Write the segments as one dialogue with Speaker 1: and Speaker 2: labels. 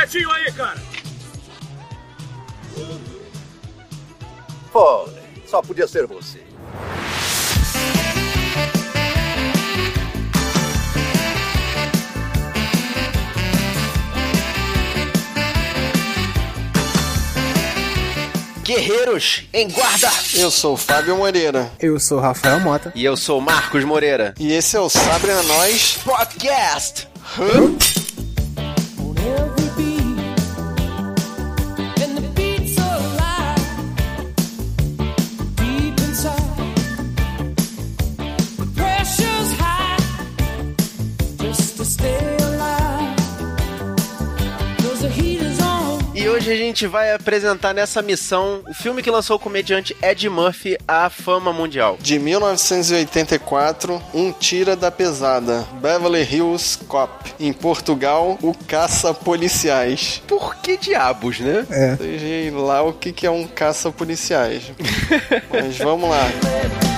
Speaker 1: quietinho aí, cara!
Speaker 2: Pô, só podia ser você.
Speaker 3: Guerreiros em guarda!
Speaker 4: Eu sou o Fábio Moreira.
Speaker 5: Eu sou o Rafael Mota.
Speaker 3: E eu sou o Marcos Moreira.
Speaker 4: E esse é o Sabre a Nós
Speaker 3: Podcast!
Speaker 4: Hã?
Speaker 3: Gente vai apresentar nessa missão o filme que lançou o comediante Ed Murphy à fama mundial.
Speaker 4: De 1984, Um Tira da Pesada, Beverly Hills Cop. Em Portugal, O Caça Policiais.
Speaker 3: Por que diabos, né?
Speaker 5: É.
Speaker 4: Sei lá o que que é um caça policiais. Mas vamos lá.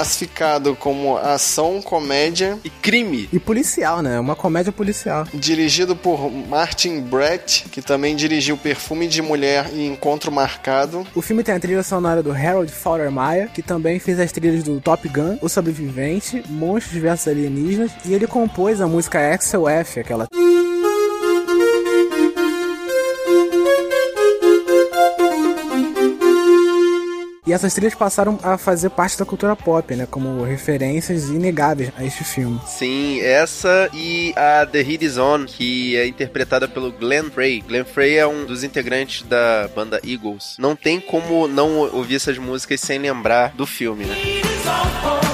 Speaker 4: Classificado como ação, comédia,
Speaker 3: E crime.
Speaker 5: E policial, né? Uma comédia policial.
Speaker 4: dirigido por Martin Brett, que também dirigiu Perfume de Mulher e Encontro Marcado.
Speaker 5: O filme tem a trilha sonora do Harold Faltermeyer, que também fez as trilhas do Top Gun, O Sobrevivente, Monstros vs Alienígenas, e ele compôs a música Axel F, aquela E essas trilhas passaram a fazer parte da cultura pop, né? Como referências inegáveis a este filme.
Speaker 3: Sim, essa e a The Heat Is On, que é interpretada pelo Glenn Frey. Glenn Frey é um dos integrantes da banda Eagles. Não tem como não ouvir essas músicas sem lembrar do filme, né?
Speaker 4: E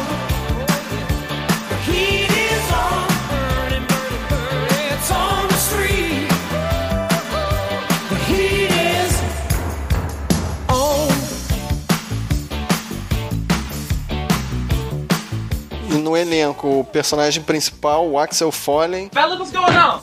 Speaker 4: o personagem principal, o Axel Foley,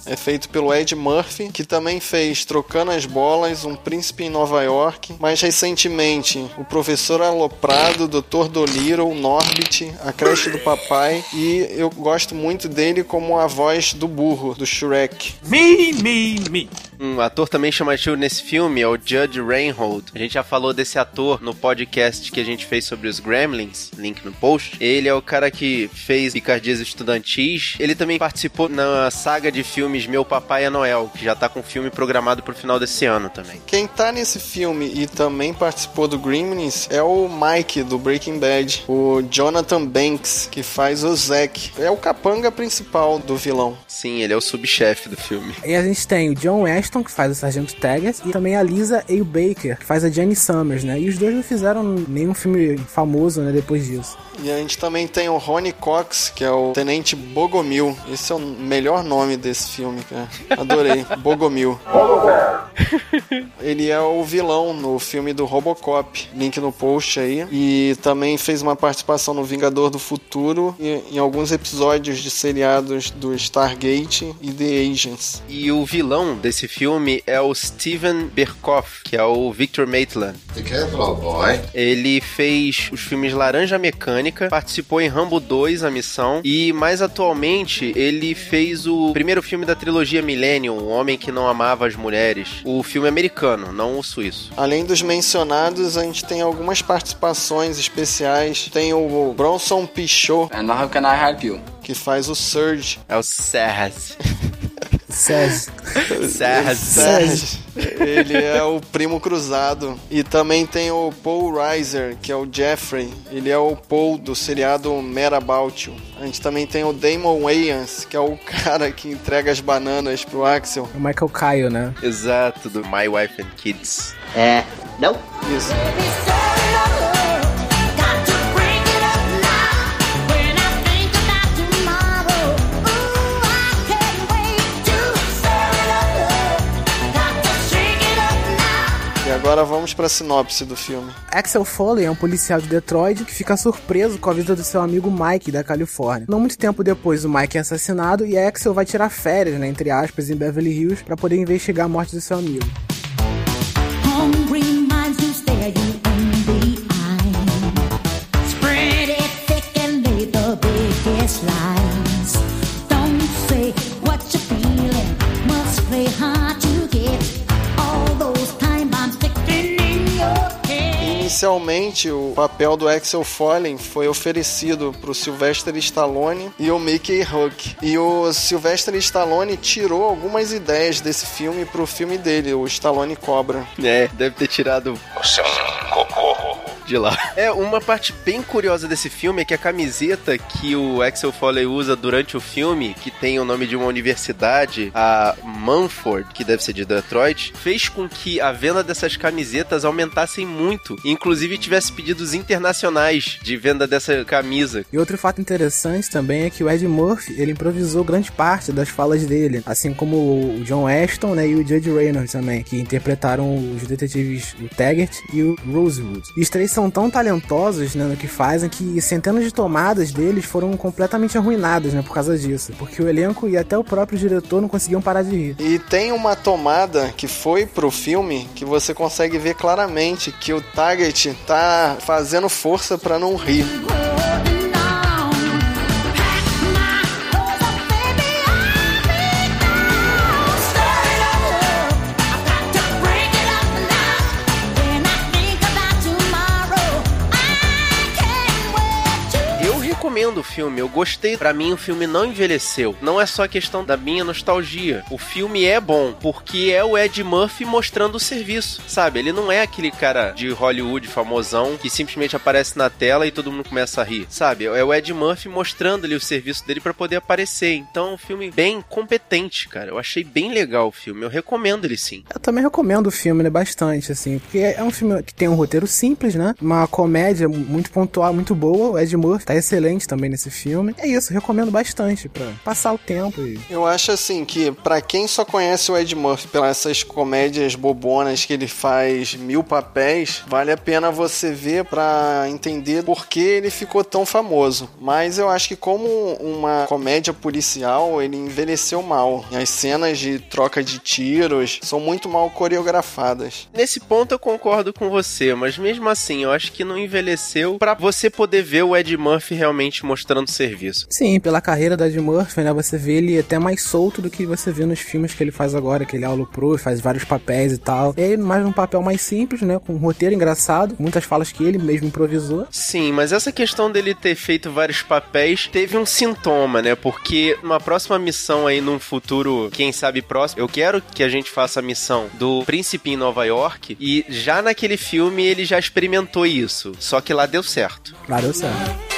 Speaker 4: é feito pelo Ed Murphy, que também fez Trocando as Bolas, Um Príncipe em Nova York. Mais recentemente, o Professor Aloprado, Dr. Dolittle, Norbit, A Creche do Papai. E eu gosto muito dele como a voz do burro, do Shrek.
Speaker 1: Me, me, me.
Speaker 3: Um ator também chamativo nesse filme é o Judge Reinhold. A gente já falou desse ator no podcast que a gente fez sobre os Gremlins, link no post. Ele é o cara que fez Picardias Estudantis. Ele também participou na saga de filmes Meu Papai é Noel, que já tá com filme programado pro final desse ano também.
Speaker 4: Quem tá nesse filme e também participou do Gremlins é o Mike do Breaking Bad, o Jonathan Banks, que faz o Zack. É o capanga principal do vilão.
Speaker 3: Sim, ele é o subchefe do filme.
Speaker 5: E a gente tem o John Ashton, que faz o Sargento Taggart, e também a Lisa A. Baker, que faz a Jane Summers, né? E os dois não fizeram nenhum filme famoso, né, depois disso.
Speaker 4: E a gente também tem o Ronnie Cox, que é o Tenente Bogomil. Esse é o melhor nome desse filme, cara. Adorei. Bogomil. Ele é o vilão no filme do Robocop. Link no post aí. E também fez uma participação no Vingador do Futuro e em alguns episódios de seriados do Stargate e The Agents.
Speaker 3: E o vilão desse filme é o Steven Berkoff, que é o Victor Maitland.
Speaker 6: Careful, boy.
Speaker 3: Ele fez os filmes Laranja Mecânica, participou em Rambo 2, A Missão, e mais atualmente ele fez o primeiro filme da trilogia Millennium, O Homem que Não Amava as Mulheres. O filme americano, não o suíço.
Speaker 4: Além dos mencionados, a gente tem algumas participações especiais. Tem o Bronson Pinchot,
Speaker 7: And how can I help you?
Speaker 4: que faz o Surge.
Speaker 3: É o Saz.
Speaker 5: Sérgio.
Speaker 3: Saz.
Speaker 4: Sérgio. Ele é o primo cruzado. E também tem o Paul Reiser, que é o Jeffrey. Ele é o Paul do seriado Mad About You. A gente também tem o Damon Wayans, que é o cara que entrega as bananas pro Axel.
Speaker 5: O Michael Kyle, né?
Speaker 3: Exato, do My Wife and Kids.
Speaker 2: É, não.
Speaker 4: Isso. Agora vamos pra sinopse do filme.
Speaker 5: Axel Foley é um policial de Detroit que fica surpreso com a vida do seu amigo Mike da Califórnia. Não muito tempo depois, o Mike é assassinado e Axel vai tirar férias, né, entre aspas, em Beverly Hills para poder investigar a morte do seu amigo.
Speaker 6: Hungry
Speaker 4: Inicialmente, o papel do Axel Foley foi oferecido pro Sylvester Stallone e o Mickey Rourke. E o Sylvester Stallone tirou algumas ideias desse filme pro filme dele, o Stallone Cobra.
Speaker 3: É, deve ter tirado
Speaker 7: é um.
Speaker 3: De lá. É, uma parte bem curiosa desse filme é que a camiseta que o Axel Foley usa durante o filme, que tem o nome de uma universidade, a Mumford, que deve ser de Detroit, fez com que a venda dessas camisetas aumentassem muito. Inclusive tivesse pedidos internacionais de venda dessa camisa.
Speaker 5: E outro fato interessante também é que o Ed Murphy, ele improvisou grande parte das falas dele, assim como o John Ashton, né, e o Judge Reynolds também, que interpretaram os detetives o Taggart e o Rosewood. E os três são tão talentosos, né, no que fazem que centenas de tomadas deles foram completamente arruinadas, né, por causa disso, porque o elenco e até o próprio diretor não conseguiam parar de rir.
Speaker 4: E tem uma tomada que foi pro filme que você consegue ver claramente que o Target tá fazendo força pra não rir.
Speaker 3: Eu recomendo o filme, eu gostei. Pra mim, o filme não envelheceu. Não é só questão da minha nostalgia. O filme é bom, porque é o Ed Murphy mostrando o serviço, sabe? Ele não é aquele cara de Hollywood famosão que simplesmente aparece na tela e todo mundo começa a rir, sabe? É o Ed Murphy mostrando ali o serviço dele pra poder aparecer. Então, é um filme bem competente, cara. Eu achei bem legal o filme. Eu recomendo ele sim.
Speaker 5: Eu também recomendo o filme, né, bastante, assim, porque é um filme que tem um roteiro simples, né, uma comédia muito pontual, muito boa, o Ed Murphy tá excelente também nesse filme. É isso, recomendo bastante pra passar o tempo e...
Speaker 4: Eu acho assim que pra quem só conhece o Ed Murphy pelas essas comédias bobonas que ele faz mil papéis, vale a pena você ver pra entender por que ele ficou tão famoso. Mas eu acho que como uma comédia policial, ele envelheceu mal. As cenas de troca de tiros são muito mal coreografadas.
Speaker 3: Nesse ponto eu concordo com você, mas mesmo assim, eu acho que não envelheceu pra você poder ver o Ed Murphy realmente mostrando serviço.
Speaker 5: Sim, pela carreira da Ed Murphy, né, você vê ele até mais solto do que você vê nos filmes que ele faz agora, que ele é o pro, faz vários papéis e tal. E mais um papel mais simples, né, com um roteiro engraçado, muitas falas que ele mesmo improvisou.
Speaker 3: Sim, mas essa questão dele ter feito vários papéis teve um sintoma, né? Porque numa próxima missão aí, num futuro, quem sabe próximo, eu quero que a gente faça a missão do Príncipe em Nova York e já naquele filme ele já experimentou isso. Só que lá deu certo.
Speaker 5: Lá deu certo.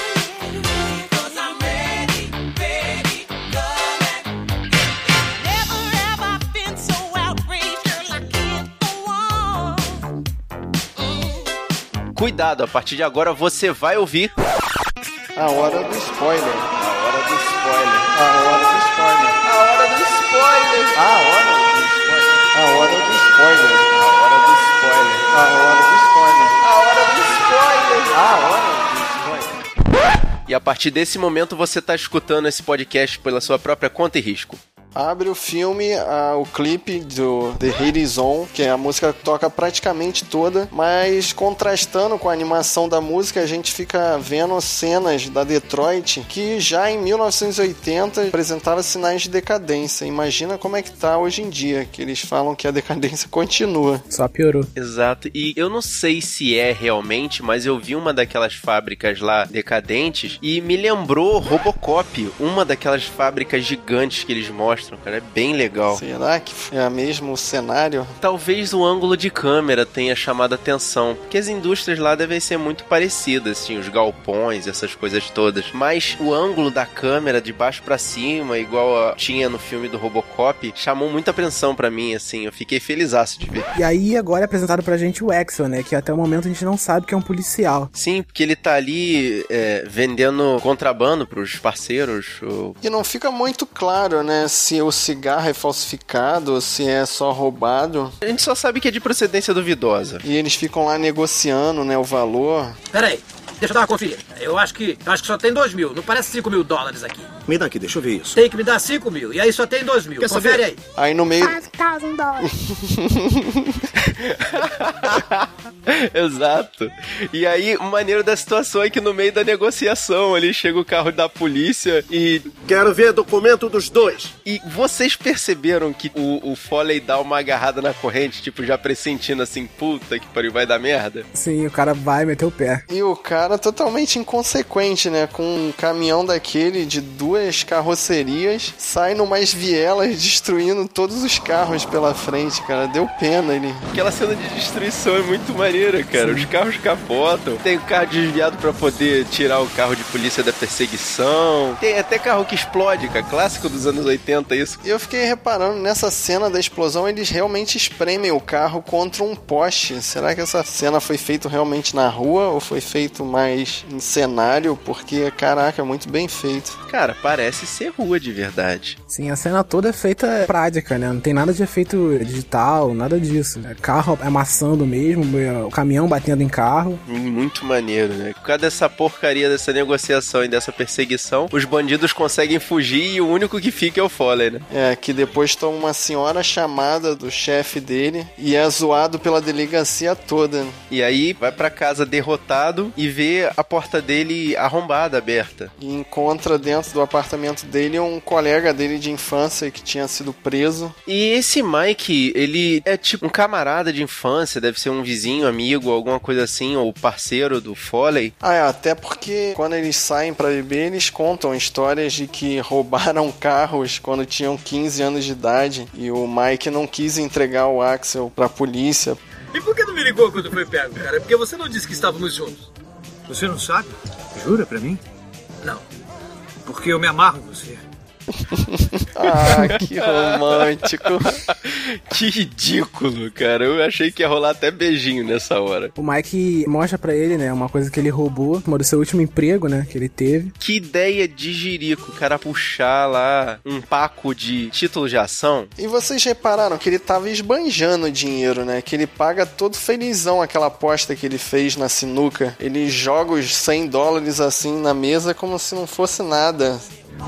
Speaker 3: Cuidado, a partir de agora você vai ouvir
Speaker 4: A hora do spoiler.
Speaker 3: a hora do spoiler.
Speaker 4: A hora do spoiler.
Speaker 3: A hora do spoiler.
Speaker 4: A hora do spoiler. A hora do spoiler.
Speaker 3: A hora do spoiler.
Speaker 4: A hora do spoiler.
Speaker 3: A hora do spoiler.
Speaker 4: A hora do spoiler.
Speaker 3: E a partir desse momento você tá escutando esse podcast pela sua própria conta e risco.
Speaker 4: Abre o filme, ah, o clipe do The Hit Is On, que a música toca praticamente toda, mas contrastando com a animação da música, a gente fica vendo cenas da Detroit que já em 1980 apresentava sinais de decadência. Imagina como é que tá hoje em dia, que eles falam que a decadência continua.
Speaker 5: Só piorou.
Speaker 3: Exato. E eu não sei se é realmente, mas eu vi uma daquelas fábricas lá decadentes e me lembrou Robocop, uma daquelas fábricas gigantes que eles mostram, cara. É bem legal.
Speaker 4: Será que é o mesmo cenário?
Speaker 3: Talvez o ângulo de câmera tenha chamado a atenção, porque as indústrias lá devem ser muito parecidas, assim, os galpões, essas coisas todas. Mas o ângulo da câmera de baixo pra cima, igual a- tinha no filme do Robocop, chamou muita atenção pra mim, assim. Eu fiquei felizaço de ver.
Speaker 5: E aí agora é apresentado pra gente o Axel, né, que até o momento a gente não sabe que é um policial.
Speaker 3: Sim, porque ele tá ali é, vendendo contrabando pros parceiros. ou-
Speaker 4: E não fica muito claro, né, se se o cigarro é falsificado se é só roubado.
Speaker 3: A gente só sabe que é de procedência duvidosa.
Speaker 4: E eles ficam lá negociando, né, o valor.
Speaker 1: Peraí, deixa eu dar uma conferida. Eu acho que eu acho que só tem 2 mil, não parece 5 mil dólares aqui.
Speaker 2: Me dá aqui, deixa eu ver isso.
Speaker 1: Tem que me dar 5 mil, e aí só tem 2 mil.
Speaker 2: Quer
Speaker 1: Confere
Speaker 2: saber?
Speaker 1: aí.
Speaker 4: Aí no meio.
Speaker 7: thousand dollars.
Speaker 3: Exato. E aí, o maneiro da situação é que no meio da negociação ali chega o carro da polícia e.
Speaker 2: Quero ver documento dos dois.
Speaker 3: E vocês perceberam que o, o Foley dá uma agarrada na corrente, tipo, já pressentindo assim, puta que pariu, vai dar merda?
Speaker 5: Sim, o cara vai meter o pé.
Speaker 4: E o cara totalmente inconsequente, né? Com um caminhão daquele de duas carrocerias, sai numas vielas destruindo todos os carros pela frente, cara. Deu pena ele.
Speaker 3: Aquela cena de destruição é muito maneira, cara. Os carros capotam. Tem o carro desviado pra poder tirar o carro de polícia da perseguição. Tem até carro que explode, cara. Clássico dos anos 80, isso.
Speaker 4: E eu fiquei reparando, nessa cena da explosão, eles realmente espremem o carro contra um poste. Será que essa cena foi feita realmente na rua ou foi feito mais em cenário? Porque, caraca, é muito bem feito.
Speaker 3: Cara, parece ser rua de verdade.
Speaker 5: Sim, a cena toda é feita prática, né? Não tem nada de efeito digital, nada disso. É carro amassando mesmo, é, o caminhão batendo em carro.
Speaker 3: Muito maneiro, né? Por causa dessa porcaria dessa negociação e dessa perseguição, os bandidos conseguem fugir e o único que fica é o Foley, né?
Speaker 4: É, que depois toma uma senhora chamada do chefe dele e é zoado pela delegacia toda.
Speaker 3: E aí vai pra casa derrotado e vê a porta dele arrombada, aberta.
Speaker 4: E encontra dentro do apartamento dele um colega dele de infância que tinha sido preso.
Speaker 3: E esse Mike, ele é tipo um camarada de infância, deve ser um vizinho, amigo, alguma coisa assim, ou parceiro do Foley.
Speaker 4: Ah, é, até porque quando eles saem pra beber, eles contam histórias de que roubaram carros quando tinham 15 anos de idade e o Mike não quis entregar o Axel pra polícia.
Speaker 1: E por que não me ligou quando foi pego, cara? Porque você não disse que estávamos juntos. Você não sabe? Jura pra mim? Não. Porque eu me amarro em você.
Speaker 4: Ah, que romântico.
Speaker 3: que ridículo, cara. Eu achei que ia rolar até beijinho nessa hora.
Speaker 5: O Mike mostra pra ele, né, uma coisa que ele roubou, uma do seu último emprego, né, que ele teve.
Speaker 3: Que ideia de jirico, o cara puxar lá um paco de título de ação.
Speaker 4: E vocês repararam que ele tava esbanjando dinheiro, né? Que ele paga todo felizão aquela aposta que ele fez na sinuca. Ele joga os 100 dólares assim na mesa como se não fosse nada.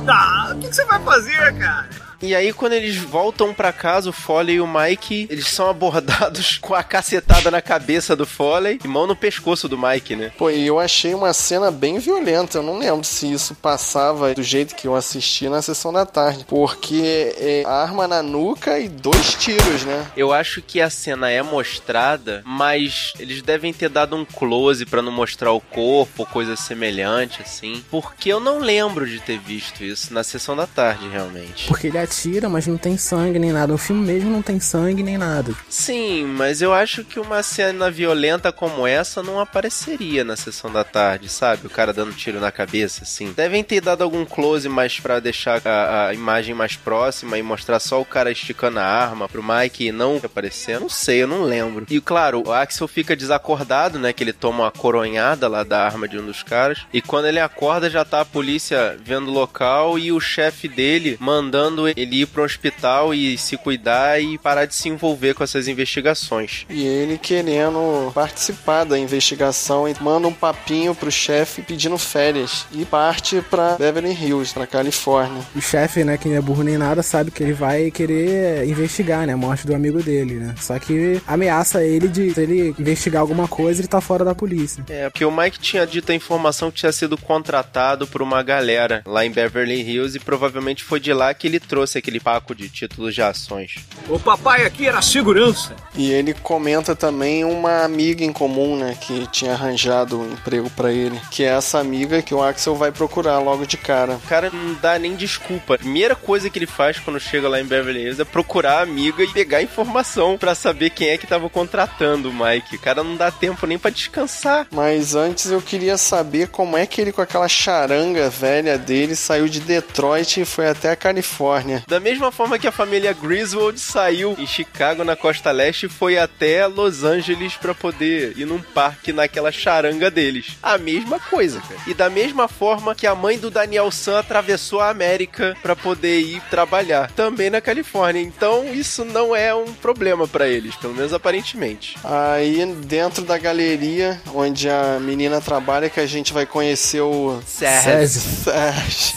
Speaker 1: Tá, o que que você vai fazer, cara?
Speaker 3: E aí, quando eles voltam pra casa, o Foley e o Mike, eles são abordados com a cacetada na cabeça do Foley e mão no pescoço do Mike, né?
Speaker 4: Pô, e eu achei uma cena bem violenta. Eu não lembro se isso passava do jeito que eu assisti na sessão da tarde. Porque é arma na nuca e dois tiros, né?
Speaker 3: Eu acho que a cena é mostrada, mas eles devem ter dado um close pra não mostrar o corpo, coisa semelhante, assim. Porque eu não lembro de ter visto isso na sessão da tarde, realmente.
Speaker 5: Porque ele atira, mas não tem sangue nem nada. O filme mesmo não tem sangue nem nada.
Speaker 3: Sim, mas eu acho que uma cena violenta como essa não apareceria na sessão da tarde, sabe? O cara dando tiro na cabeça, assim. Devem ter dado algum close mais pra deixar a, a imagem mais próxima e mostrar só o cara esticando a arma pro Mike e não aparecer. Não sei, eu não lembro. E claro, o Axel fica desacordado, né? Que ele toma uma coronhada lá da arma de um dos caras. E quando ele acorda, já tá a polícia vendo o local e o chefe dele mandando ele ir pro hospital e se cuidar e parar de se envolver com essas investigações.
Speaker 4: E ele querendo participar da investigação e manda um papinho pro chefe pedindo férias. E parte pra Beverly Hills, pra Califórnia.
Speaker 5: O chefe, né, que não é burro nem nada, sabe que ele vai querer investigar, né, a morte do amigo dele, né? Só que ameaça ele de se ele investigar alguma coisa, ele tá fora da polícia.
Speaker 3: É, porque o Mike tinha dito a informação que tinha sido contratado por uma galera lá em Beverly Hills e provavelmente foi de lá que ele trouxe aquele paco de títulos de ações.
Speaker 1: O papai aqui era segurança.
Speaker 4: E ele comenta também uma amiga em comum, né, que tinha arranjado um emprego pra ele, que é essa amiga que o Axel vai procurar logo de cara.
Speaker 3: O cara não dá nem desculpa. A primeira coisa que ele faz quando chega lá em Beverly Hills é procurar a amiga e pegar informação pra saber quem é que tava contratando o Mike. O cara não dá tempo nem pra descansar.
Speaker 4: Mas antes eu queria saber como é que ele com aquela charanga velha dele saiu de Detroit e foi até a Califórnia. Quê.
Speaker 3: Da mesma forma que a família Griswold saiu em Chicago, na costa leste, e foi até Los Angeles pra poder ir num parque naquela charanga deles. A mesma coisa, cara. E da mesma forma que a mãe do Daniel San atravessou a América pra poder ir trabalhar, também na Califórnia. Então isso não é um problema pra eles, pelo menos aparentemente.
Speaker 4: Aí dentro da galeria onde a menina trabalha que a gente vai conhecer o. Sérgio,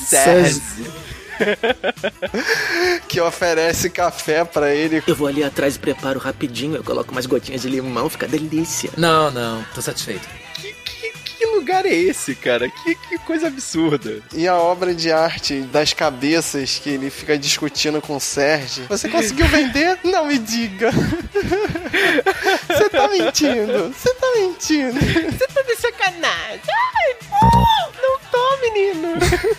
Speaker 3: Sérgio.
Speaker 4: que oferece café pra ele.
Speaker 7: Eu vou ali atrás e preparo rapidinho. Eu coloco umas gotinhas de limão, fica delícia.
Speaker 1: Não, não, tô satisfeito.
Speaker 3: Que, que- que lugar é esse, cara? Que, que coisa absurda.
Speaker 4: E a obra de arte das cabeças que ele fica discutindo com o Sérgio. Você conseguiu vender? Não me diga. Você tá mentindo. Você tá mentindo.
Speaker 3: Você tá de sacanagem. Ai, não menino.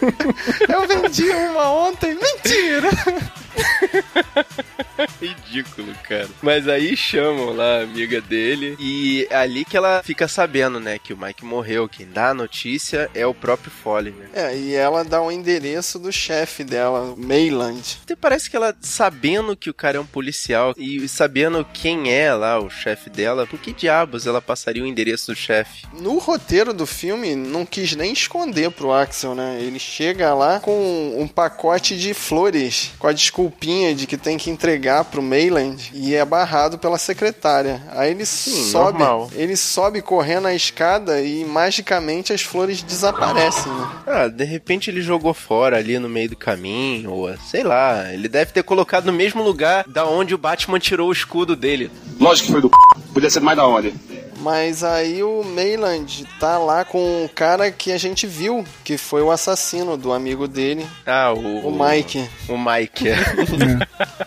Speaker 4: Eu vendi uma ontem. Mentira.
Speaker 3: Ridículo, cara. Mas aí chamam lá a amiga dele e é ali que ela fica sabendo, né, que o Mike morreu. Quem dá a notícia é o próprio Foley, né?
Speaker 4: É, e ela dá o endereço do chefe dela, Mayland.
Speaker 3: Até parece que ela, sabendo que o cara é um policial e sabendo quem é lá o chefe dela, por que diabos ela passaria o endereço do chefe?
Speaker 4: No roteiro do filme, não quis nem esconder pro Axel, né? Ele chega lá com um pacote de flores, com a desculpinha de que tem que entregar pro Mayland e é barrado pela secretária. Aí ele sobe,
Speaker 3: normal.
Speaker 4: ele sobe correndo a escada e magicamente as flores desaparecem, né?
Speaker 3: Ah, de repente ele jogou fora ali no meio do caminho, ou sei lá, ele deve ter colocado no mesmo lugar da onde o Batman tirou o escudo dele.
Speaker 8: Lógico que foi do c... Podia ser mais da hora.
Speaker 4: Mas aí o Mayland tá lá com o cara que a gente viu, que foi o assassino do amigo dele,
Speaker 3: Ah, o.
Speaker 4: o Mike.
Speaker 3: O Mike, é.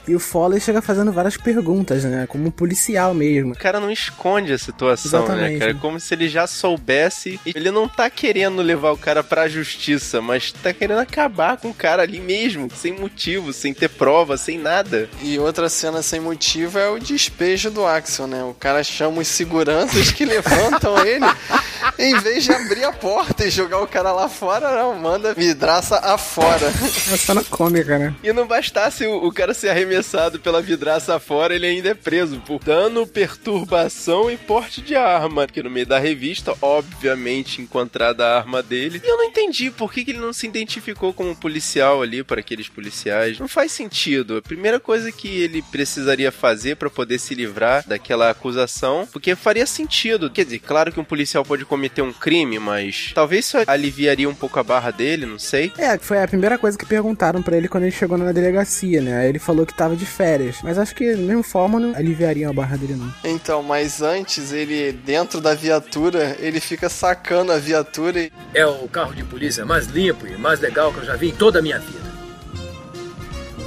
Speaker 5: E o Foley chega fazendo várias perguntas, né? Como um policial mesmo.
Speaker 3: O cara não esconde a situação, né,
Speaker 5: Exatamente.
Speaker 3: cara? Como se ele já soubesse. E ele não tá querendo levar o cara pra justiça, mas tá querendo acabar com o cara ali mesmo, sem motivo, sem ter prova, sem nada.
Speaker 4: E outra cena sem motivo é o despejo do Axel, né? O cara chama os seguranças que levantam ele. Em vez de abrir a porta e jogar o cara lá fora, não, manda vidraça afora.
Speaker 5: É só na cômica, né?
Speaker 3: E não bastasse o, o cara ser arremessado pela vidraça fora, ele ainda é preso por dano, perturbação e porte de arma. Que no meio da revista, obviamente, encontrada a arma dele. E eu não entendi por que, que ele não se identificou como policial ali para aqueles policiais. Não faz sentido. A primeira coisa que ele precisaria fazer para poder se livrar daquela acusação, porque faria sentido. Quer dizer, claro que um policial pode cometer um crime, mas talvez isso aliviaria um pouco a barra dele, não sei.
Speaker 5: É, foi a primeira coisa que perguntaram pra ele quando ele chegou na delegacia, né? Aí ele falou que tava de férias. Mas acho que, da mesma forma, não aliviaria a barra dele, não.
Speaker 4: Então, mas antes, ele, dentro da viatura, ele fica sacando a viatura e
Speaker 1: É o carro de polícia mais limpo e mais legal que eu já vi em toda a minha vida.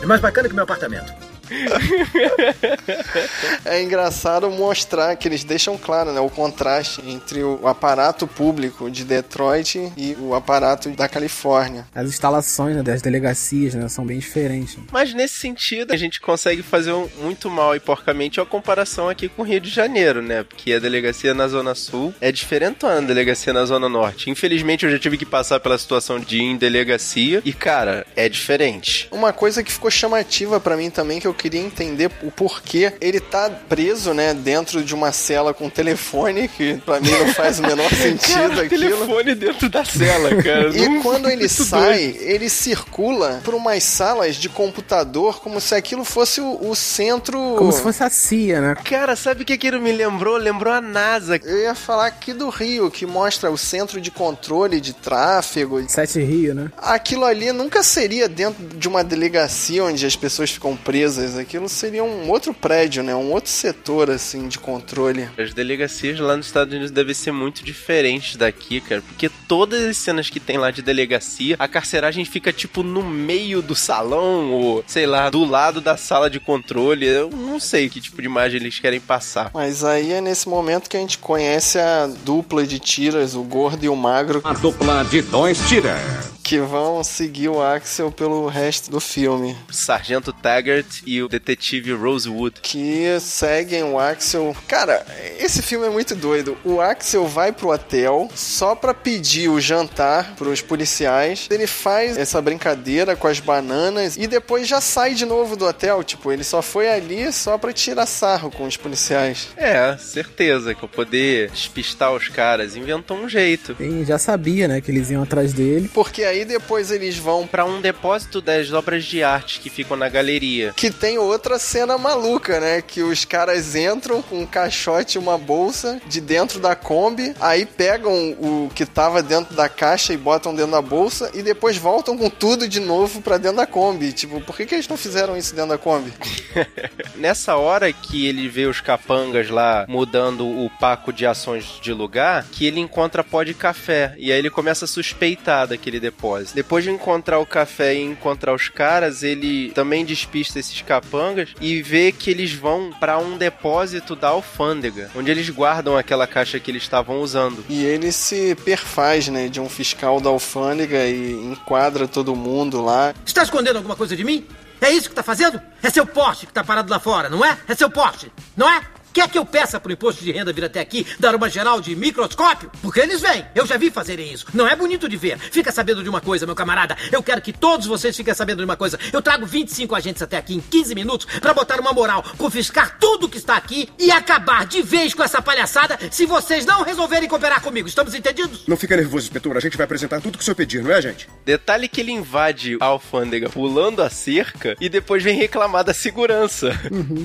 Speaker 1: É mais bacana que meu apartamento.
Speaker 4: É engraçado mostrar que eles deixam claro, né, o contraste entre o aparato público de Detroit e o aparato da Califórnia.
Speaker 5: As instalações né, das delegacias, né? São bem diferentes.
Speaker 3: Mas nesse sentido, a gente consegue fazer um- muito mal e porcamente a comparação aqui com o Rio de Janeiro, né? Porque a delegacia na Zona Sul é diferente da delegacia na Zona Norte. Infelizmente, eu já tive que passar pela situação de ir em delegacia e, cara, é diferente.
Speaker 4: Uma coisa que ficou chamativa pra mim também, que eu queria entender o porquê ele tá preso, né, dentro de uma cela com telefone, que pra mim não faz o menor sentido
Speaker 3: Cara,
Speaker 4: aquilo.
Speaker 3: telefone dentro da cela, cara.
Speaker 4: E
Speaker 3: Não-
Speaker 4: quando ele sai,
Speaker 3: doido.
Speaker 4: ele circula por umas salas de computador como se aquilo fosse o, o centro.
Speaker 5: Como se fosse a CIA, né?
Speaker 3: Cara, sabe o que aquilo me lembrou? Lembrou a NASA.
Speaker 4: Eu ia falar aqui do Rio, que mostra o centro de controle de tráfego.
Speaker 5: Sete Rio, né?
Speaker 4: Aquilo ali nunca seria dentro de uma delegacia onde as pessoas ficam presas. Aquilo seria um outro prédio, né? Um outro setor, assim, de controle.
Speaker 3: As delegacias lá nos Estados Unidos devem ser muito diferentes daqui, cara. Porque todas as cenas que tem lá de delegacia, a carceragem fica tipo no meio do salão, ou sei lá, do lado da sala de controle. Eu não sei que tipo de imagem eles querem passar.
Speaker 4: Mas aí é nesse momento que a gente conhece a dupla de tiras, o gordo e o magro.
Speaker 8: A dupla de dois tira.
Speaker 4: Que vão seguir o Axel pelo resto do filme.
Speaker 3: Sargento Taggart e o detetive Rosewood.
Speaker 4: Que seguem o Axel. Cara, esse filme é muito doido. O Axel vai pro hotel só pra pedir o jantar pros policiais. Ele faz essa brincadeira com as bananas e depois já sai de novo do hotel. Tipo, ele só foi ali só pra tirar sarro com os policiais.
Speaker 3: É, certeza, que eu poder despistar os caras. Inventou um jeito.
Speaker 5: Sim, já sabia, né, que eles iam atrás dele.
Speaker 4: Porque aí depois eles vão
Speaker 3: Pra um depósito das obras de arte que ficam na galeria.
Speaker 4: Que tem outra cena maluca, né? Que os caras entram com um caixote e uma bolsa de dentro da Kombi, aí pegam o que tava dentro da caixa e botam dentro da bolsa e depois voltam com tudo de novo pra dentro da Kombi. Tipo, por que, que eles não fizeram isso dentro da Kombi?
Speaker 3: Nessa hora que ele vê os capangas lá mudando o paco de ações de lugar, que ele encontra pó de café. E aí ele começa a suspeitar daquele depósito. Depois de encontrar o café e encontrar os caras, ele também despista esses capangas e vê que eles vão pra um depósito da alfândega, onde eles guardam aquela caixa que eles estavam usando.
Speaker 4: E ele se perfaz, né, de um fiscal da alfândega e enquadra todo mundo lá.
Speaker 1: Está escondendo alguma coisa de mim? É isso que tá fazendo? É seu Porsche que tá parado lá fora, não é? É seu Porsche, não é? Quer que eu peça pro imposto de renda vir até aqui dar uma geral de microscópio? Porque eles vêm. Eu já vi fazerem isso. Não é bonito de ver. Fica sabendo de uma coisa, meu camarada. Eu quero que todos vocês fiquem sabendo de uma coisa. Eu trago 25 agentes até aqui em 15 minutos pra botar uma moral, confiscar tudo que está aqui e acabar de vez com essa palhaçada se vocês não resolverem cooperar comigo. Estamos entendidos?
Speaker 2: Não fica nervoso, inspetor. A gente vai apresentar tudo que o senhor pedir, não é, gente?
Speaker 3: Detalhe que ele invade a alfândega pulando a cerca e depois vem reclamar da segurança.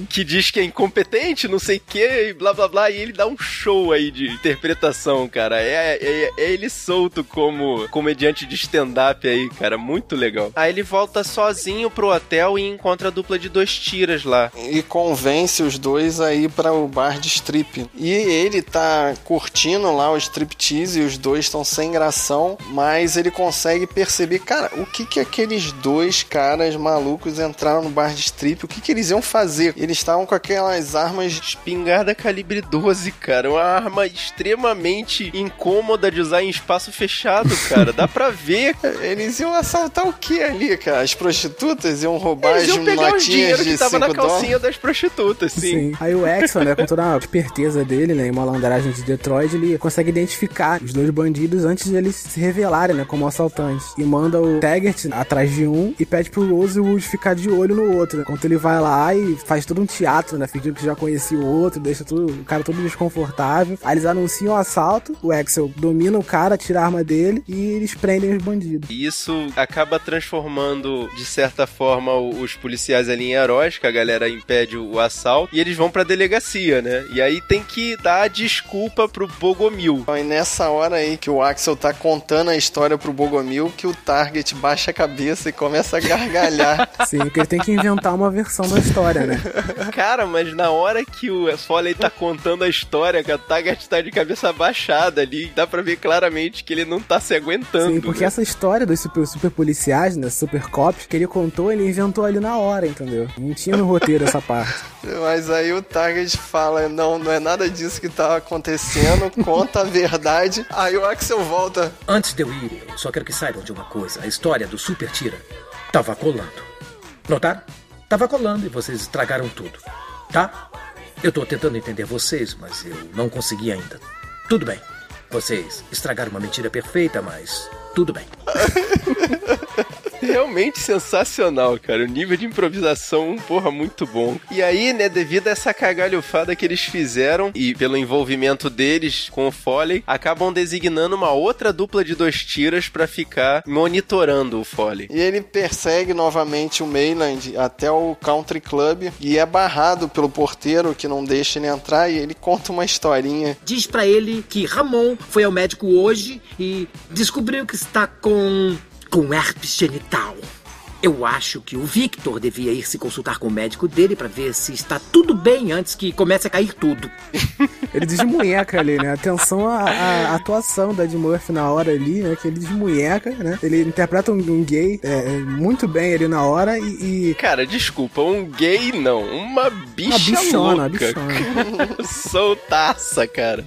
Speaker 3: Que diz que é incompetente, não sei o que, e blá blá blá. E ele dá um show aí de interpretação, cara. É, é, é ele solto como comediante de stand-up aí, cara. Muito legal. Aí ele volta sozinho pro hotel e encontra a dupla de dois tiras lá.
Speaker 4: e convence os dois a ir para o bar de strip. E ele tá curtindo lá o striptease e os dois estão sem gração, mas ele consegue perceber, cara, o que que aqueles dois caras malucos entraram no bar de strip, o que que eles iam fazer? Eles estavam com aquelas armas
Speaker 3: Espingarda calibre 12, cara. Uma arma extremamente incômoda de usar em espaço fechado, cara. Dá pra ver.
Speaker 4: eles iam assaltar o que ali, cara? As prostitutas iam roubar
Speaker 3: Eles
Speaker 4: as
Speaker 3: iam pegar
Speaker 4: notinhas
Speaker 3: dinheiro
Speaker 4: de
Speaker 3: que tava na
Speaker 4: 5
Speaker 3: calcinha
Speaker 4: dólares.
Speaker 3: das prostitutas, sim.
Speaker 5: Aí o Exxon, né, com toda a esperteza dele, né, e malandragem de Detroit, ele consegue identificar os dois bandidos antes de eles se revelarem, né, como assaltantes. E manda o Taggart atrás de um e pede pro Rosewood ficar de olho no outro. né. Enquanto ele vai lá e faz todo um teatro, né, fingindo que já conhecia o outro, deixa tudo, o cara todo desconfortável. Aí eles anunciam o assalto, o Axel domina o cara, tira a arma dele e eles prendem os bandidos.
Speaker 3: E isso acaba transformando, de certa forma, os policiais ali em heróis, que a galera impede o assalto, e eles vão pra delegacia, né? E aí tem que dar a desculpa pro Bogomil.
Speaker 4: Então, E nessa hora aí que o Axel tá contando a história pro Bogomil, que o Target baixa a cabeça e começa a gargalhar.
Speaker 5: Sim, porque ele tem que inventar uma versão da história, né?
Speaker 3: Cara, mas na hora que o Foley tá contando a história, que a Taggart tá de cabeça baixada ali, dá pra ver claramente que ele não tá se aguentando.
Speaker 5: Sim, porque
Speaker 3: né?
Speaker 5: essa história dos super, super policiais, né, super cops, que ele contou, ele inventou ali na hora, entendeu? Não tinha no roteiro essa parte.
Speaker 4: Mas aí o Target fala: não, não é nada disso que tá acontecendo, conta a verdade. Aí o Axel volta.
Speaker 1: Antes de eu ir, eu só quero que saibam de uma coisa. A história do Super Tira tava colando. Notaram? Tava colando e vocês estragaram tudo. Tá? Eu tô tentando entender vocês, mas eu não consegui ainda. Tudo bem. Vocês estragaram uma mentira perfeita, mas tudo bem.
Speaker 3: Realmente sensacional, cara. O nível de improvisação, porra, muito bom. E aí, né, devido a essa cagalhofada que eles fizeram e pelo envolvimento deles com o Foley, acabam designando uma outra dupla de dois tiras pra ficar monitorando o Foley.
Speaker 4: E ele persegue novamente o Mayland até o Country Club e é barrado pelo porteiro que não deixa ele entrar e ele conta uma historinha.
Speaker 1: Diz pra ele que Ramon foi ao médico hoje e descobriu que está com. Com herpes genital. Eu acho que o Victor devia ir se consultar com o médico dele pra ver se está tudo bem antes que comece a cair tudo.
Speaker 5: Ele desmunheca ali, né? Atenção à, à atuação da Ed Murphy na hora ali, né? Que ele desmunheca, né? Ele interpreta um, um gay é, muito bem ali na hora e, e
Speaker 3: Cara, desculpa, um gay não, uma bicha
Speaker 5: Uma bichona,
Speaker 3: louca.
Speaker 5: bichona.
Speaker 3: Soltaça, cara.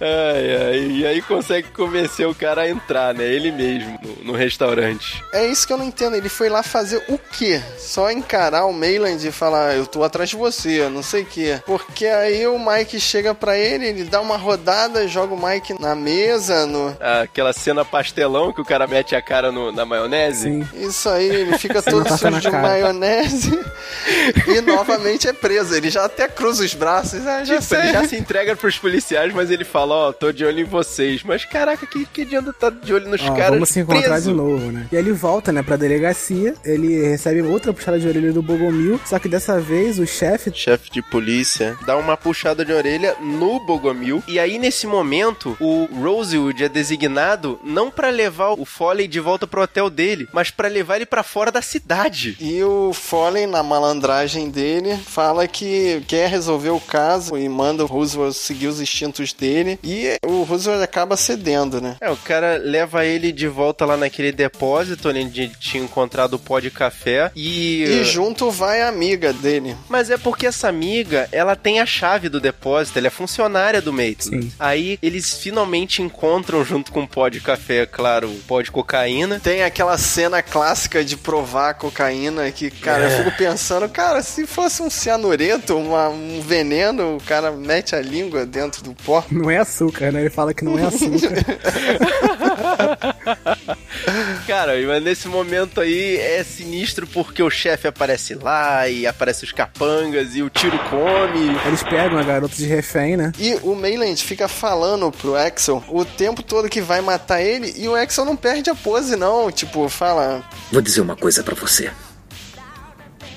Speaker 3: Ai, ai, e aí consegue convencer o cara a entrar, né? Ele mesmo, no, no restaurante.
Speaker 4: É isso que eu não entendo. Ele foi lá fazer o quê? Só encarar o Mayland e falar, eu tô atrás de você, não sei o quê. Porque aí o Mike chega pra ele, ele dá uma rodada, joga o Mike na mesa, no.
Speaker 3: Aquela cena pastelão que o cara mete a cara no- na maionese.
Speaker 5: sim.
Speaker 4: Isso aí, ele fica todo sujo de
Speaker 5: cara.
Speaker 4: maionese e novamente é preso. Ele já até cruza os braços, ah, já
Speaker 3: Tipo,
Speaker 4: sei.
Speaker 3: ele já se entrega pros policiais, mas ele fala, ó, tô de olho em vocês. Mas caraca, que, que adianta tá de olho nos
Speaker 5: Ó,
Speaker 3: caras
Speaker 5: vamos se encontrar
Speaker 3: preso?
Speaker 5: de novo, né? E aí ele volta, né, pra delegacia. Ele recebe outra puxada de orelha do Bogomil. Só que dessa vez o chefe.
Speaker 3: chefe de polícia dá uma puxada de orelha no Bogomil. E aí, nesse momento, o Rosewood é designado não pra levar o Foley de volta pro hotel dele, mas pra levar ele pra fora da cidade.
Speaker 4: E o Foley, na malandragem dele, fala que quer resolver o caso e manda o Roosevelt seguir os instintos dele. E o Roosevelt acaba cedendo, né?
Speaker 3: É, o cara leva ele de volta lá naquele depósito onde ele tinha encontrado o pó de café e.
Speaker 4: E junto vai a amiga dele.
Speaker 3: Mas é porque essa amiga, ela tem a chave do depósito, ela é funcionária do Maitland.
Speaker 5: Sim.
Speaker 3: Aí eles finalmente encontram, junto com o pó de café, claro, o pó de cocaína.
Speaker 4: Tem aquela cena clássica de provar cocaína que, cara, eu fico pensando, cara, se fosse um cianureto, uma- um veneno, o cara mete a língua dentro do pó.
Speaker 5: Não é açúcar, né? Ele fala que não é açúcar.
Speaker 3: Cara, mas nesse momento aí é sinistro porque o chefe aparece lá e aparece os capangas e o tiro come.
Speaker 5: Eles pegam a garota de refém, né?
Speaker 4: E o Mayland fica falando pro Axel o tempo todo que vai matar ele e o Axel não perde a pose, não. Tipo, fala.
Speaker 1: Vou dizer uma coisa pra você.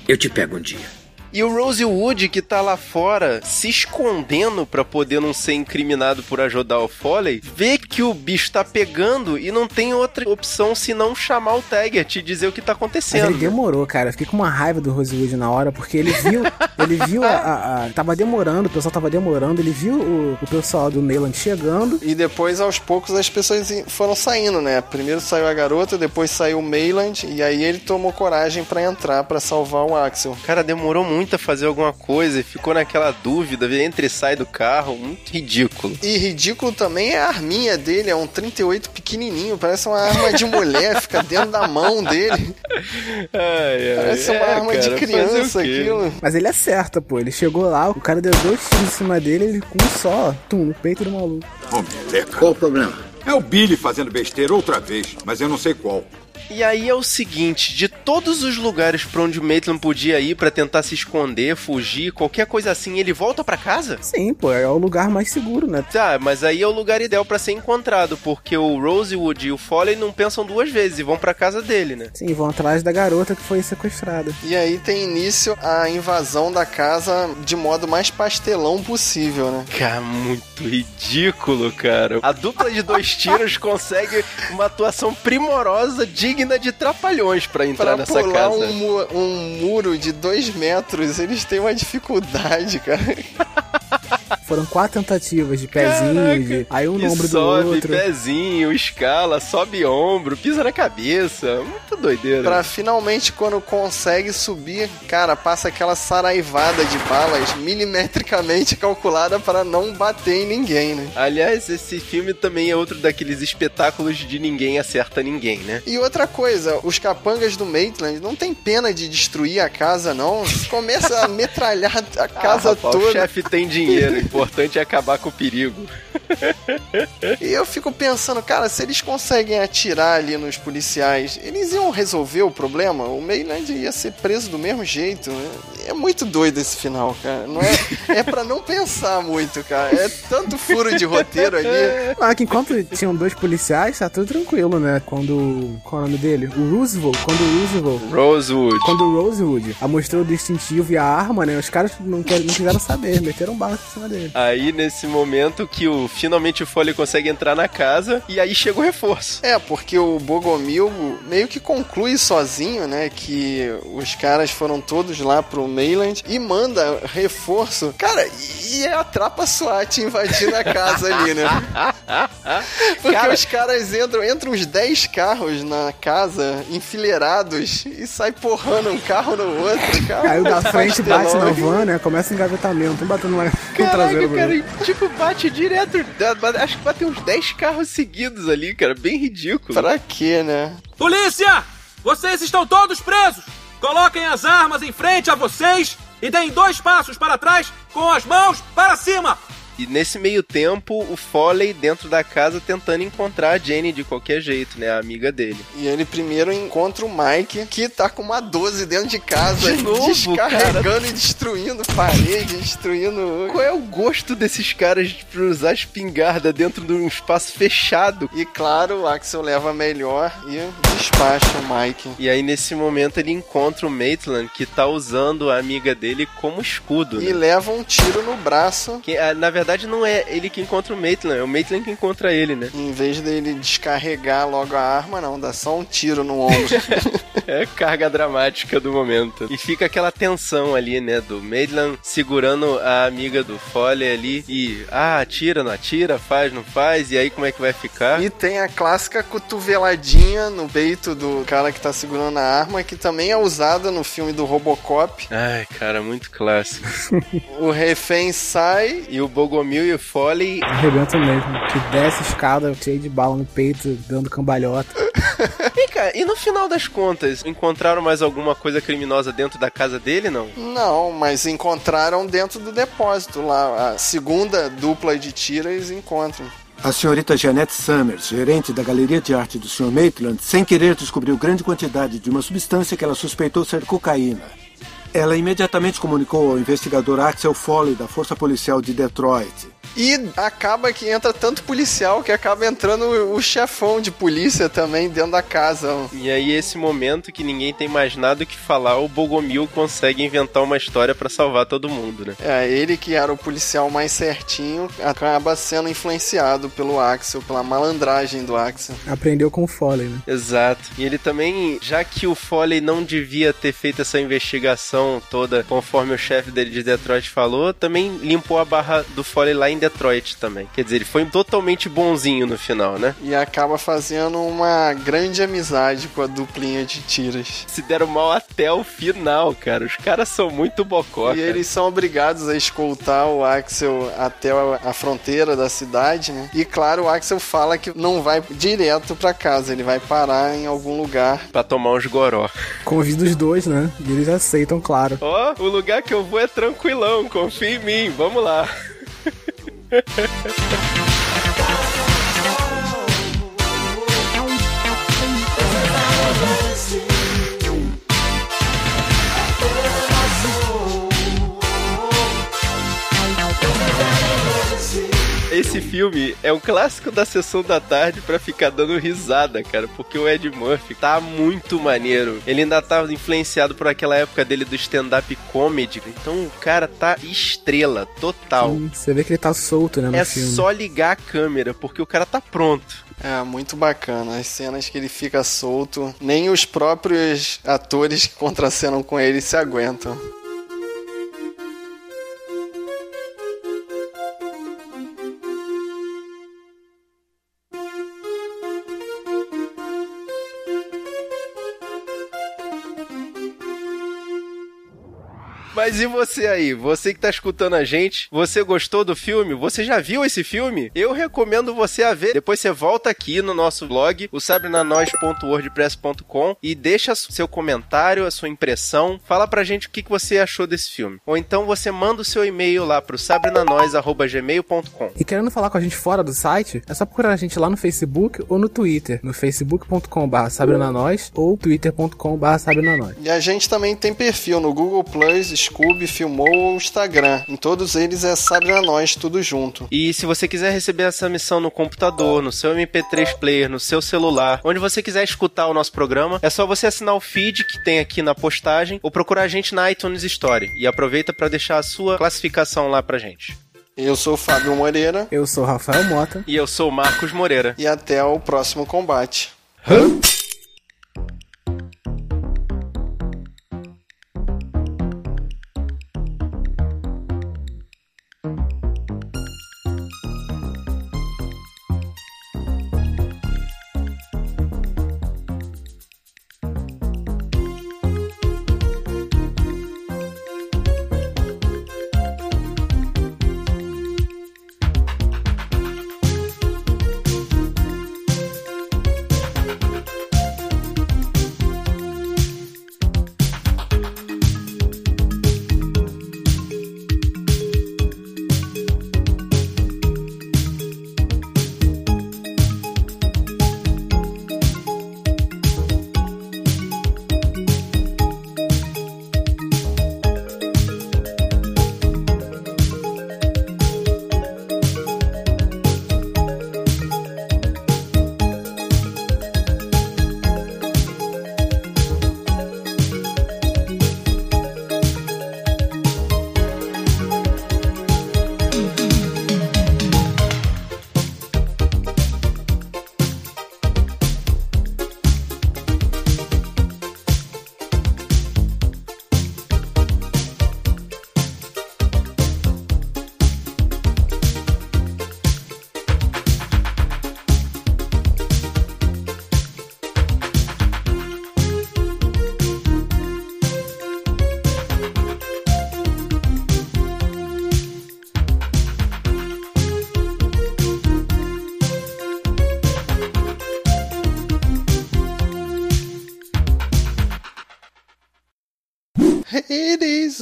Speaker 1: Eu te pego um dia.
Speaker 3: E o Rosewood, que tá lá fora se escondendo pra poder não ser incriminado por ajudar o Foley, vê que o bicho tá pegando e não tem outra opção senão chamar o Taggart e dizer o que tá
Speaker 5: Mas
Speaker 3: acontecendo.
Speaker 5: ele demorou, cara. Eu fiquei com uma raiva do Rosewood na hora, porque ele viu. ele viu a, a- a- Tava demorando, o pessoal tava demorando. Ele viu o, o pessoal do Neyland chegando.
Speaker 4: E depois, aos poucos, as pessoas foram saindo, né? Primeiro saiu a garota, depois saiu o Mayland, e aí ele tomou coragem pra entrar pra salvar o Axel.
Speaker 3: Cara demorou muito a fazer alguma coisa e ficou naquela dúvida, entra e sai do carro, muito ridículo.
Speaker 4: E ridículo também é a arminha dele, é um 38 pequenininho, parece uma arma de mulher, fica dentro da mão dele.
Speaker 3: Ai, ai,
Speaker 4: Parece uma
Speaker 3: é,
Speaker 4: arma de
Speaker 3: cara,
Speaker 4: criança
Speaker 3: o quê?
Speaker 4: aquilo.
Speaker 5: Mas ele acerta, pô. Ele chegou lá, o cara deu dois tiros em cima dele, ele com um só, tum, no peito do maluco.
Speaker 9: Ô, meleca.
Speaker 10: Qual o problema?
Speaker 9: É o Billy fazendo besteira outra vez, mas eu não sei qual.
Speaker 3: E aí é o seguinte, de todos os lugares pra onde o Maitland podia ir pra tentar se esconder, fugir, qualquer coisa assim, ele volta pra casa?
Speaker 5: Sim, pô, é o lugar mais seguro, né?
Speaker 3: Tá, mas aí é o lugar ideal pra ser encontrado, porque o Rosewood e o Foley não pensam duas vezes e vão pra casa dele, né?
Speaker 5: Sim, vão atrás da garota que foi sequestrada.
Speaker 4: E aí tem início a invasão da casa de modo mais pastelão possível, né?
Speaker 3: Cara, muito ridículo, cara. A dupla de dois tiros consegue uma atuação primorosa, digna de trapalhões pra entrar
Speaker 4: Pra
Speaker 3: nessa
Speaker 4: pular
Speaker 3: casa.
Speaker 4: um, mu- um muro de dois metros, eles têm uma dificuldade, cara.
Speaker 5: Foram quatro tentativas de pezinho, de... aí um
Speaker 3: E
Speaker 5: no ombro do
Speaker 3: sobe,
Speaker 5: outro.
Speaker 3: pezinho, escala, sobe ombro, pisa na cabeça. Muito doideira.
Speaker 4: Pra finalmente, quando consegue subir, cara, passa aquela saraivada de balas milimetricamente calculada para não bater em ninguém, né?
Speaker 3: Aliás, esse filme também é outro daqueles espetáculos de ninguém acerta ninguém, né?
Speaker 4: E outra coisa, os capangas do Maitland não tem pena de destruir a casa, não. Começa a metralhar a casa
Speaker 3: Ah, rapaz, O
Speaker 4: toda.
Speaker 3: chefe tem dinheiro, o importante é acabar com o perigo.
Speaker 4: E eu fico pensando, cara, se eles conseguem atirar ali nos policiais, eles iam resolver o problema? O Mayland ia ser preso do mesmo jeito. né? É muito doido esse final, cara. Não é, é para não pensar muito, cara. É tanto furo de roteiro ali.
Speaker 5: Ah, que enquanto tinham dois policiais, tá tudo tranquilo, né? Quando. Qual é o nome dele? O Roosevelt. Quando o Roosevelt.
Speaker 3: Rosewood.
Speaker 5: Quando o Rosewood mostrou o distintivo e a arma, né? Os caras não, quer- não quiseram saber, meteram bala em cima dele.
Speaker 3: Aí, nesse momento que o finalmente o Foley consegue entrar na casa e aí chega o reforço.
Speaker 4: É, porque o Bogomil meio que conclui sozinho, né, que os caras foram todos lá pro Mainland e manda reforço. Cara, e é a trapa SWAT invadindo a casa ali, né? Porque
Speaker 3: Cara-
Speaker 4: os caras entram, entram uns 10 carros na casa, enfileirados, e sai porrando um carro no outro, cara.
Speaker 5: O da frente bate na van, né? Começa o engavetamento, um batendo lá no
Speaker 3: Caraca,
Speaker 5: traseiro.
Speaker 3: cara, e, tipo, bate direto. Acho que bateu uns 10 carros seguidos ali, cara. Bem ridículo.
Speaker 4: Pra quê, né?
Speaker 10: Polícia! Vocês estão todos presos! Coloquem as armas em frente a vocês e deem dois passos para trás com as mãos para cima!
Speaker 3: E nesse meio tempo, o Foley dentro da casa tentando encontrar a Jenny de qualquer jeito, né? A amiga dele.
Speaker 4: E ele primeiro encontra o Mike, que tá com uma 12 dentro de casa,
Speaker 3: De novo,
Speaker 4: descarregando e destruindo parede, destruindo.
Speaker 3: Qual é o gosto desses caras de usar espingarda dentro de um espaço fechado?
Speaker 4: E claro, o Axel leva melhor e despacha o Mike.
Speaker 3: E aí, nesse momento, ele encontra o Maitland, que tá usando a amiga dele como escudo.
Speaker 4: E
Speaker 3: né?
Speaker 4: leva um tiro no braço.
Speaker 3: Que, ah, na verdade, não é ele que encontra o Maitland, é o Maitland que encontra ele, né?
Speaker 4: Em vez dele descarregar logo a arma, não, dá só um tiro no ombro.
Speaker 3: É carga dramática do momento. E fica aquela tensão ali, né? Do Maitland segurando a amiga do Foley ali e, ah, atira, não atira, faz, não faz, e aí como é que vai ficar?
Speaker 4: e tem a clássica cotoveladinha no peito do cara que tá segurando a arma, que também é usada no filme do Robocop.
Speaker 3: Ai, cara, muito clássico.
Speaker 4: O refém sai
Speaker 3: E o Bogomil e o Foley
Speaker 5: Arrebenta mesmo. Que desce escada cheio de bala no peito, dando cambalhota.
Speaker 3: Vem cá, e no final das contas, encontraram mais alguma coisa criminosa dentro da casa dele, não?
Speaker 4: Não, mas encontraram dentro do depósito lá. A segunda dupla de tiras encontram.
Speaker 11: A senhorita Jeanette Summers, gerente da Galeria de Arte do Sr. Maitland, sem querer descobriu grande quantidade de uma substância que ela suspeitou ser cocaína. Ela imediatamente comunicou ao investigador Axel Foley da Força Policial de Detroit.
Speaker 4: E acaba que entra tanto policial que acaba entrando o chefão de polícia também dentro da casa.
Speaker 3: E aí, esse momento que ninguém tem mais nada o que falar, o Bogomil consegue inventar uma história pra salvar todo mundo, né?
Speaker 4: É, ele que era o policial mais certinho acaba sendo influenciado pelo Axel, pela malandragem do Axel.
Speaker 5: Aprendeu com o Foley, né?
Speaker 3: Exato. E ele também, já que o Foley não devia ter feito essa investigação toda conforme o chefe dele de Detroit falou, também limpou a barra do Foley lá em Detroit também. Quer dizer, ele foi totalmente bonzinho no final, né?
Speaker 4: E acaba fazendo uma grande amizade com a duplinha de tiras.
Speaker 3: Se deram mal até o final, cara. Os caras são muito bocó,
Speaker 4: E
Speaker 3: cara.
Speaker 4: eles são obrigados a escoltar o Axel até a fronteira da cidade, né? E claro, o Axel fala que não vai direto pra casa, ele vai parar em algum lugar.
Speaker 3: Pra tomar uns goró.
Speaker 5: Convida os dois, né? E eles aceitam, claro.
Speaker 3: Ó, o lugar que eu vou é tranquilão, confia em mim, vamos lá. Música Esse filme é um clássico da sessão da tarde pra ficar dando risada, cara, porque o Ed Murphy tá muito maneiro. Ele ainda tá influenciado por aquela época dele do stand-up comedy, então o cara tá estrela total.
Speaker 5: Sim, Você vê que ele tá solto, né, no
Speaker 3: É
Speaker 5: filme.
Speaker 3: só ligar a câmera, porque o cara tá pronto.
Speaker 4: É, muito bacana. As cenas que ele fica solto, nem os próprios atores que contracenam com ele se aguentam.
Speaker 3: Mas e você aí? Você que tá escutando a gente, você gostou do filme? Você já viu esse filme? Eu recomendo você a ver. Depois você volta aqui no nosso blog, o sabrenanois.wordpress.com e deixa seu comentário, a sua impressão. Fala pra gente o que você achou desse filme. Ou então você manda o seu e-mail lá pro sabrenanois.gmail.com.
Speaker 5: E querendo falar com a gente fora do site, é só procurar a gente lá no Facebook ou no Twitter, no facebook.com.br sabrenanois ou twitter.com.br sabrenanois.
Speaker 4: E a gente também tem perfil no Google Plus, Scooby, Filmou ou Instagram. Em todos eles é Sabrina Nós, tudo junto.
Speaker 3: E se você quiser receber essa missão no computador, no seu MP3 player, no seu celular, onde você quiser escutar o nosso programa, é só você assinar o feed que tem aqui na postagem ou procurar a gente na iTunes Store. E aproveita para deixar a sua classificação lá pra gente.
Speaker 4: Eu sou o Fábio Moreira.
Speaker 5: Eu sou o Rafael Mota.
Speaker 3: E eu sou o Marcos Moreira.
Speaker 4: E até o próximo combate. It is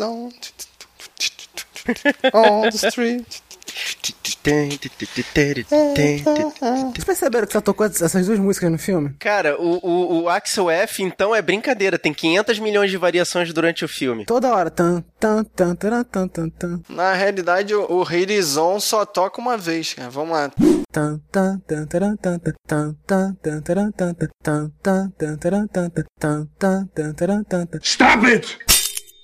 Speaker 4: on. on the street.
Speaker 5: Vocês perceberam que só tocou essas duas músicas no filme?
Speaker 3: Cara, o, o, o Axel F, então, é brincadeira. Tem 500 milhões de variações durante o filme.
Speaker 5: Toda hora. Tan, tan, tan, tan, tan, tan, tan.
Speaker 4: Na realidade, o, o Horizon só toca uma vez, cara. Vamos lá.
Speaker 5: Tan, tan, tan, taran, tan, tan, tan, tan, tan, taran, tan, tan, tan, tan, tan, taran, tan, tan, tan, tan, tan, taran, tan, tan.
Speaker 9: Stop it!